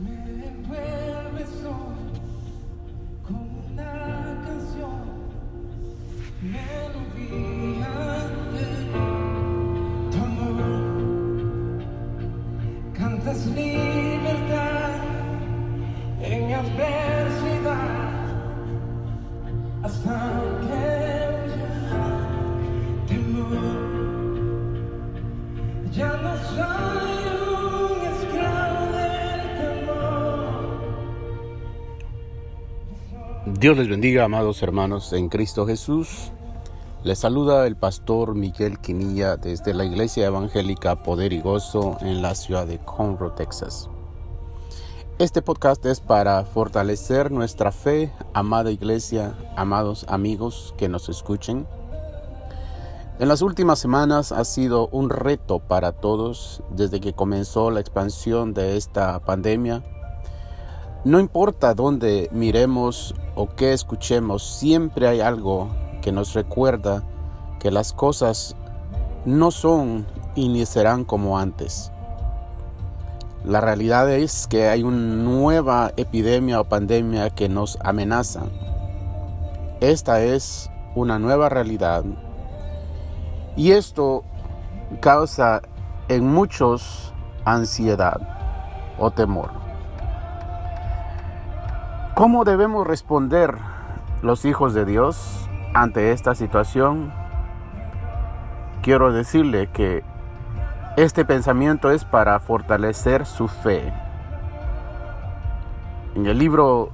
Me envuelves hoy con una canción, melodía de amor. Cantas libertad en mi adversidad hasta Dios les bendiga, amados hermanos en Cristo Jesús. Les saluda el pastor Miguel Quinilla desde la Iglesia Evangélica Poder y Gozo en la ciudad de Conroe, Texas. Este podcast es para fortalecer nuestra fe, amada iglesia, amados amigos que nos escuchen. En las últimas semanas ha sido un reto para todos desde que comenzó la expansión de esta pandemia. No importa dónde miremos o qué escuchemos, siempre hay algo que nos recuerda que las cosas no son y ni serán como antes. La realidad es que hay una nueva epidemia o pandemia que nos amenaza. Esta es una nueva realidad y esto causa en muchos ansiedad o temor. ¿Cómo debemos responder los hijos de Dios ante esta situación? Quiero decirle que este pensamiento es para fortalecer su fe. En el libro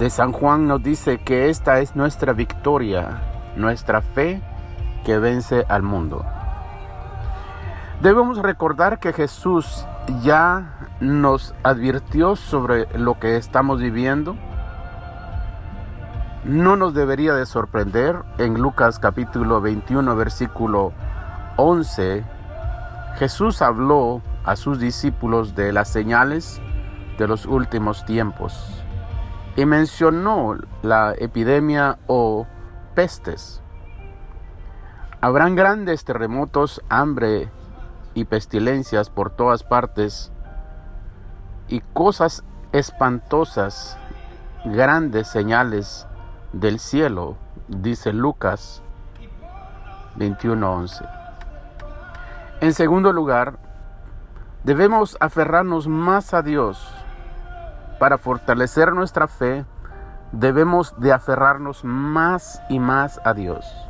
de San Juan nos dice que esta es nuestra victoria, nuestra fe que vence al mundo. Debemos recordar que Jesús ya nos advirtió sobre lo que estamos viviendo. No nos debería de sorprender. En Lucas capítulo 21 versículo 11, Jesús habló a sus discípulos de las señales de los últimos tiempos y mencionó la epidemia o pestes. Habrán grandes terremotos, hambre y pestilencias por todas partes y cosas espantosas, grandes señales del cielo, dice Lucas 21:11. En segundo lugar, debemos aferrarnos más a Dios. Para fortalecer nuestra fe, debemos de aferrarnos más y más a Dios.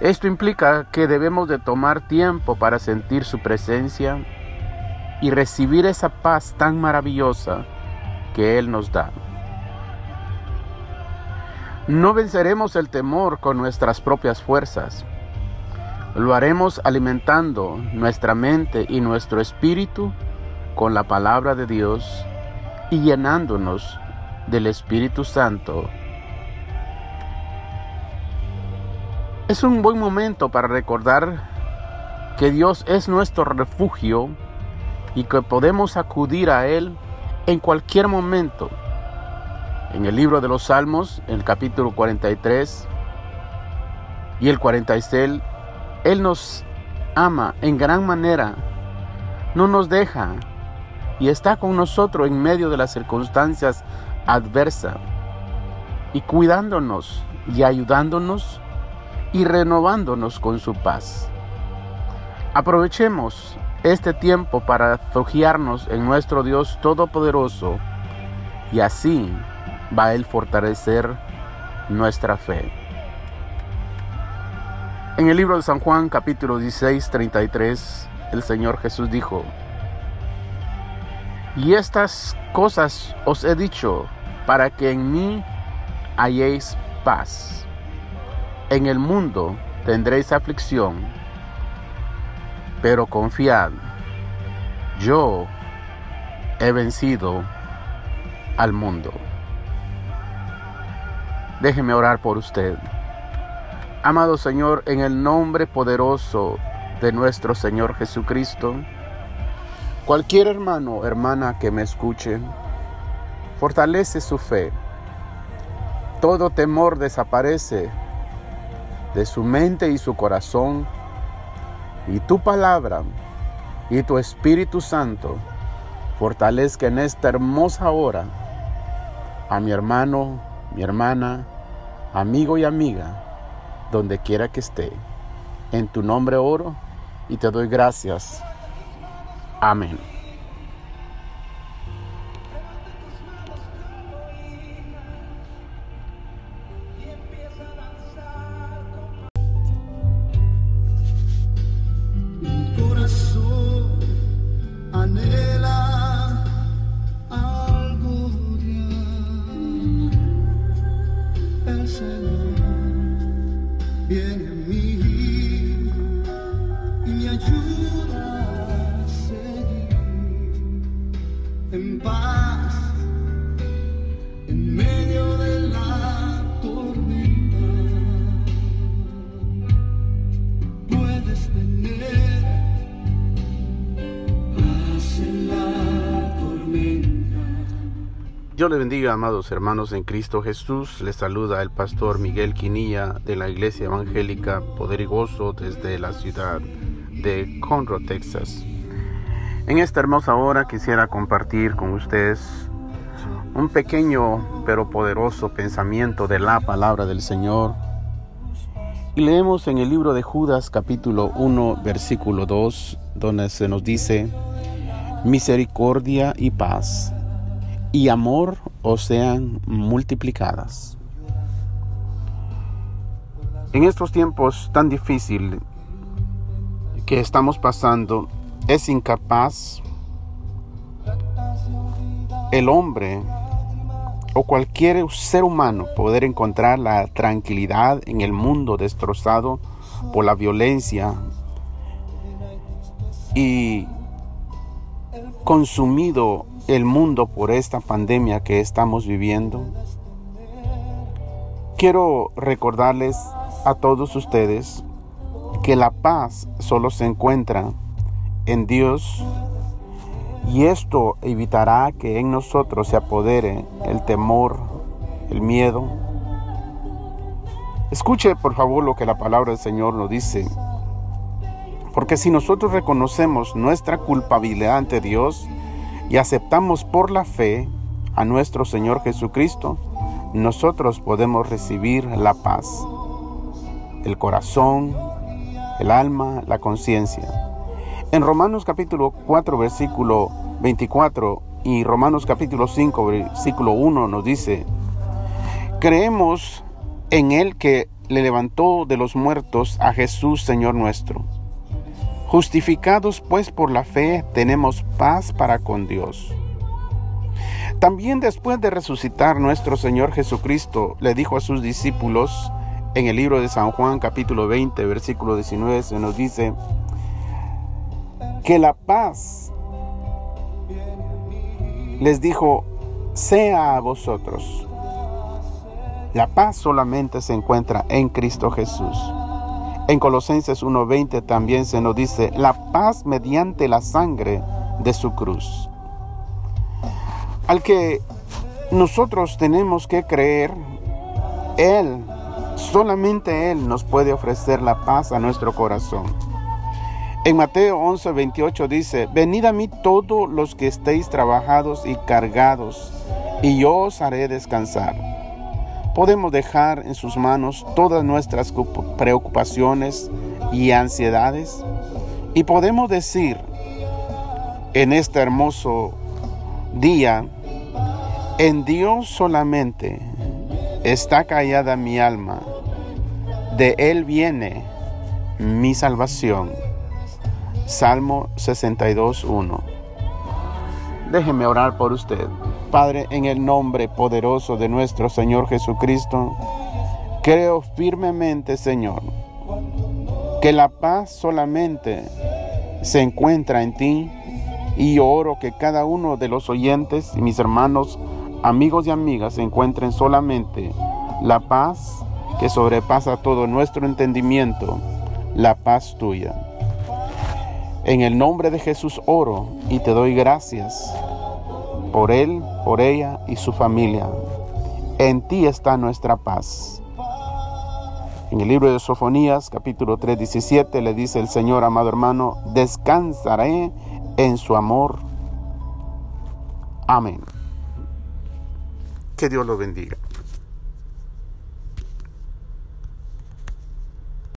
Esto implica que debemos de tomar tiempo para sentir su presencia y recibir esa paz tan maravillosa que Él nos da. No venceremos el temor con nuestras propias fuerzas. Lo haremos alimentando nuestra mente y nuestro espíritu con la palabra de Dios y llenándonos del Espíritu Santo Es un buen momento para recordar que Dios es nuestro refugio y que podemos acudir a Él en cualquier momento. En el libro de los Salmos, en el capítulo 43 y el 46, Él nos ama en gran manera, no nos deja y está con nosotros en medio de las circunstancias adversas y cuidándonos y ayudándonos y renovándonos con su paz. Aprovechemos este tiempo para refugiarnos en nuestro Dios Todopoderoso y así va a Él fortalecer nuestra fe. En el libro de San Juan capítulo 16, 33, el Señor Jesús dijo, y estas cosas os he dicho para que en mí halléis paz. En el mundo tendréis aflicción, pero confiad, yo he vencido al mundo. Déjeme orar por usted. Amado Señor, en el nombre poderoso de nuestro Señor Jesucristo, cualquier hermano hermana que me escuche, fortalece su fe. Todo temor desaparece de su mente y su corazón, y tu palabra y tu Espíritu Santo fortalezca en esta hermosa hora a mi hermano, mi hermana, amigo y amiga, donde quiera que esté. En tu nombre oro y te doy gracias. Amén. Dios le bendiga, amados hermanos en Cristo Jesús. Les saluda el pastor Miguel Quinilla de la Iglesia Evangélica Poder y Gozo desde la ciudad de Conroe, Texas. En esta hermosa hora quisiera compartir con ustedes un pequeño pero poderoso pensamiento de la palabra del Señor. Y leemos en el libro de Judas capítulo 1 versículo 2 donde se nos dice, misericordia y paz y amor os sean multiplicadas. En estos tiempos tan difíciles que estamos pasando, es incapaz el hombre o cualquier ser humano poder encontrar la tranquilidad en el mundo destrozado por la violencia y consumido el mundo por esta pandemia que estamos viviendo. Quiero recordarles a todos ustedes que la paz solo se encuentra en Dios y esto evitará que en nosotros se apodere el temor, el miedo. Escuche por favor lo que la palabra del Señor nos dice. Porque si nosotros reconocemos nuestra culpabilidad ante Dios y aceptamos por la fe a nuestro Señor Jesucristo, nosotros podemos recibir la paz, el corazón, el alma, la conciencia. En Romanos capítulo 4 versículo 24 y Romanos capítulo 5 versículo 1 nos dice, creemos en el que le levantó de los muertos a Jesús Señor nuestro. Justificados pues por la fe tenemos paz para con Dios. También después de resucitar nuestro Señor Jesucristo le dijo a sus discípulos en el libro de San Juan capítulo 20 versículo 19 se nos dice que la paz les dijo sea a vosotros. La paz solamente se encuentra en Cristo Jesús. En Colosenses 1:20 también se nos dice, la paz mediante la sangre de su cruz. Al que nosotros tenemos que creer, Él, solamente Él nos puede ofrecer la paz a nuestro corazón. En Mateo 11:28 dice, venid a mí todos los que estéis trabajados y cargados, y yo os haré descansar podemos dejar en sus manos todas nuestras preocupaciones y ansiedades y podemos decir en este hermoso día, en Dios solamente está callada mi alma, de Él viene mi salvación. Salmo 62.1. Déjeme orar por usted. Padre, en el nombre poderoso de nuestro Señor Jesucristo, creo firmemente, Señor, que la paz solamente se encuentra en ti y oro que cada uno de los oyentes y mis hermanos, amigos y amigas encuentren solamente la paz que sobrepasa todo nuestro entendimiento, la paz tuya. En el nombre de Jesús oro y te doy gracias por él, por ella y su familia. En ti está nuestra paz. En el libro de Sofonías, capítulo 3, 17, le dice el Señor, amado hermano, descansaré en su amor Amén. Que Dios los bendiga.